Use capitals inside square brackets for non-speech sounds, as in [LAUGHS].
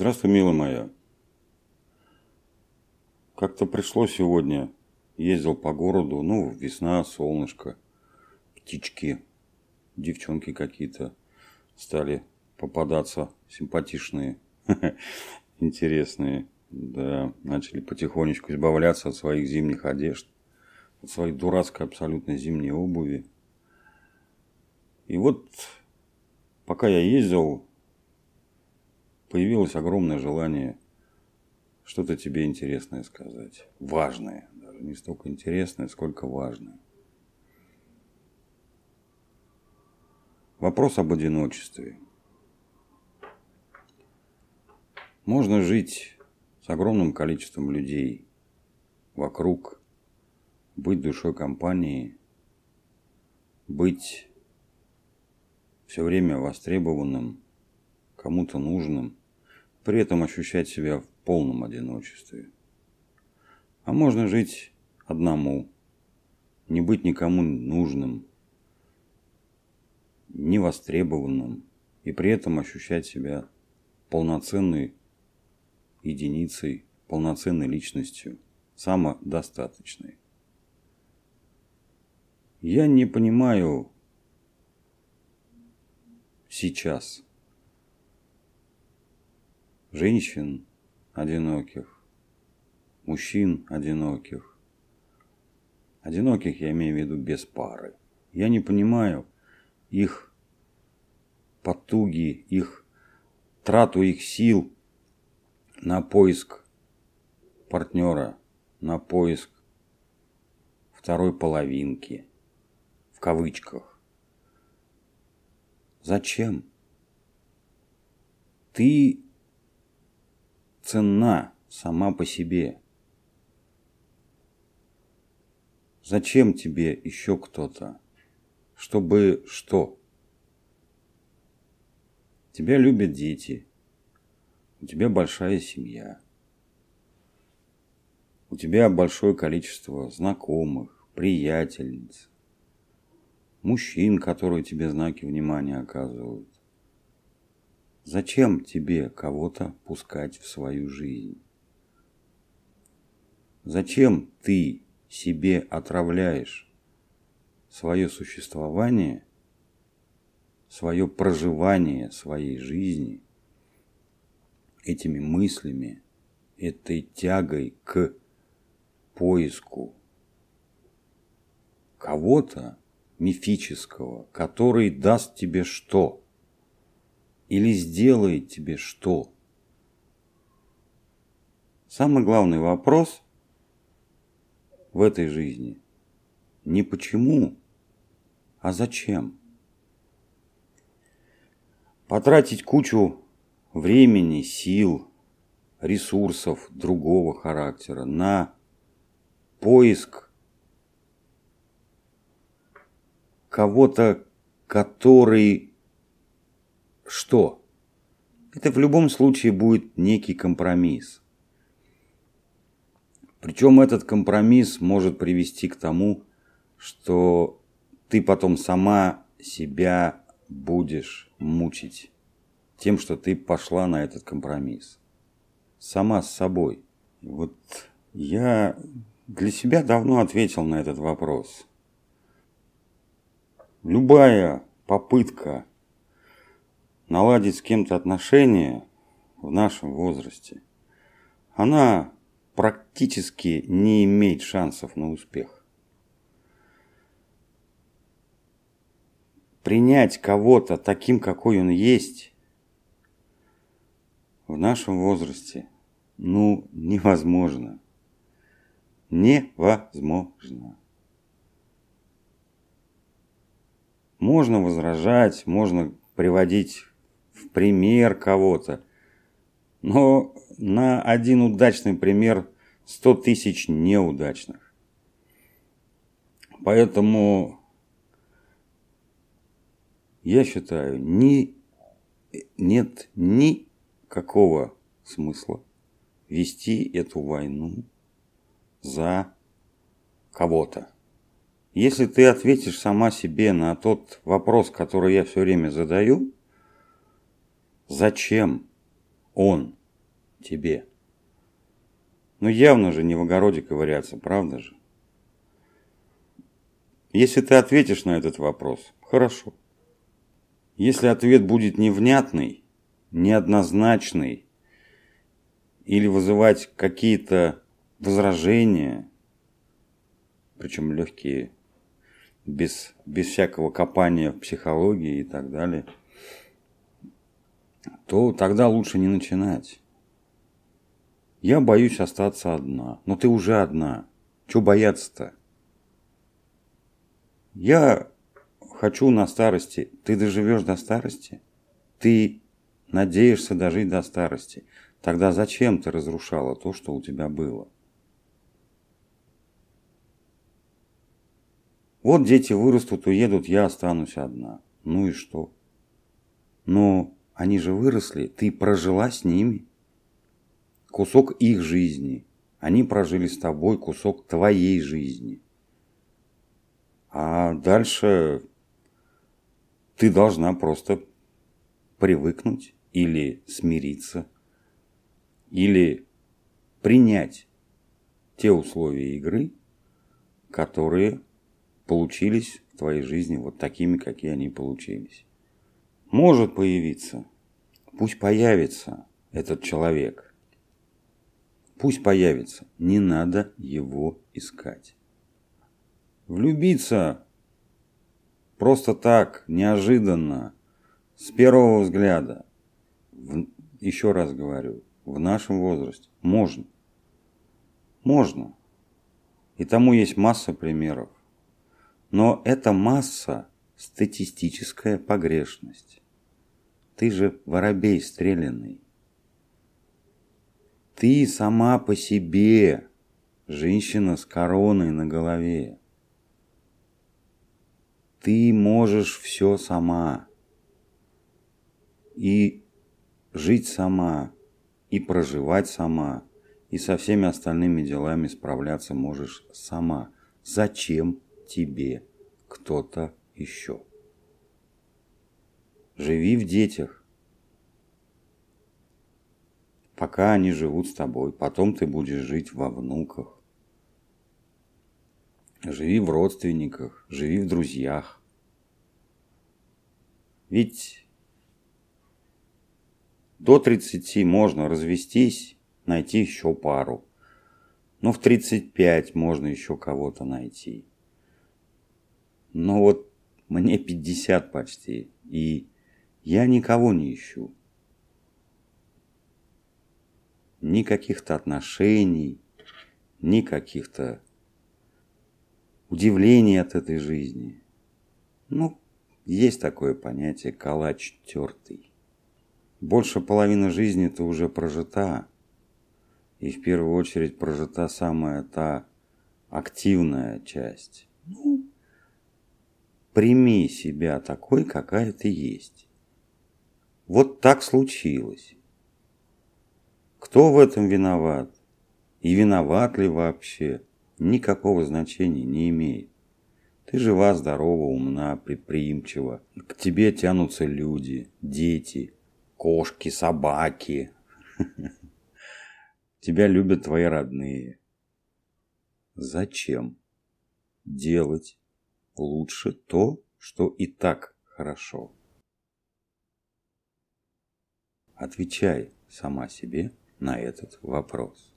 Здравствуй, милая моя. Как-то пришло сегодня, ездил по городу, ну, весна, солнышко, птички, девчонки какие-то стали попадаться симпатичные, [LAUGHS] интересные. Да, начали потихонечку избавляться от своих зимних одежд, от своей дурацкой абсолютно зимней обуви. И вот, пока я ездил, появилось огромное желание что-то тебе интересное сказать. Важное. Даже не столько интересное, сколько важное. Вопрос об одиночестве. Можно жить с огромным количеством людей вокруг, быть душой компании, быть все время востребованным, кому-то нужным, при этом ощущать себя в полном одиночестве. А можно жить одному, не быть никому нужным, невостребованным, и при этом ощущать себя полноценной единицей, полноценной личностью, самодостаточной. Я не понимаю сейчас – женщин одиноких, мужчин одиноких. Одиноких я имею в виду без пары. Я не понимаю их потуги, их трату их сил на поиск партнера, на поиск второй половинки, в кавычках. Зачем? Ты ценна сама по себе. Зачем тебе еще кто-то? Чтобы что? Тебя любят дети. У тебя большая семья. У тебя большое количество знакомых, приятельниц, мужчин, которые тебе знаки внимания оказывают. Зачем тебе кого-то пускать в свою жизнь? Зачем ты себе отравляешь свое существование, свое проживание своей жизни этими мыслями, этой тягой к поиску кого-то мифического, который даст тебе что? Или сделает тебе что? Самый главный вопрос в этой жизни не почему, а зачем. Потратить кучу времени, сил, ресурсов другого характера на поиск кого-то, который что? Это в любом случае будет некий компромисс. Причем этот компромисс может привести к тому, что ты потом сама себя будешь мучить тем, что ты пошла на этот компромисс. Сама с собой. Вот я для себя давно ответил на этот вопрос. Любая попытка наладить с кем-то отношения в нашем возрасте, она практически не имеет шансов на успех. Принять кого-то таким, какой он есть, в нашем возрасте, ну, невозможно. Невозможно. Можно возражать, можно приводить в пример кого-то. Но на один удачный пример 100 тысяч неудачных. Поэтому я считаю, ни, нет никакого смысла вести эту войну за кого-то. Если ты ответишь сама себе на тот вопрос, который я все время задаю, Зачем он тебе. Но явно же не в огороде ковыряться, правда же? Если ты ответишь на этот вопрос, хорошо. Если ответ будет невнятный, неоднозначный или вызывать какие-то возражения, причем легкие, без, без всякого копания в психологии и так далее, то тогда лучше не начинать. Я боюсь остаться одна. Но ты уже одна. Чего бояться-то? Я хочу на старости. Ты доживешь до старости? Ты надеешься дожить до старости. Тогда зачем ты разрушала то, что у тебя было? Вот дети вырастут, уедут, я останусь одна. Ну и что? Но они же выросли, ты прожила с ними. Кусок их жизни. Они прожили с тобой кусок твоей жизни. А дальше ты должна просто привыкнуть или смириться, или принять те условия игры, которые получились в твоей жизни вот такими, какие они получились. Может появиться, пусть появится этот человек. Пусть появится, не надо его искать. Влюбиться просто так, неожиданно, с первого взгляда, в, еще раз говорю, в нашем возрасте можно. Можно. И тому есть масса примеров. Но эта масса – статистическая погрешность. Ты же воробей стрелянный. Ты сама по себе женщина с короной на голове. Ты можешь все сама. И жить сама, и проживать сама, и со всеми остальными делами справляться можешь сама. Зачем тебе кто-то еще. Живи в детях. Пока они живут с тобой, потом ты будешь жить во внуках. Живи в родственниках, живи в друзьях. Ведь до 30 можно развестись, найти еще пару. Но в 35 можно еще кого-то найти. Но вот мне 50 почти, и я никого не ищу. Ни каких-то отношений, ни каких-то удивлений от этой жизни. Ну, есть такое понятие «калач тертый». Больше половины жизни-то уже прожита. И в первую очередь прожита самая та активная часть. Ну, Прими себя такой, какая ты есть. Вот так случилось. Кто в этом виноват? И виноват ли вообще? Никакого значения не имеет. Ты жива, здорова, умна, предприимчива. К тебе тянутся люди, дети, кошки, собаки. [LAUGHS] Тебя любят твои родные. Зачем делать лучше то, что и так хорошо. Отвечай сама себе на этот вопрос.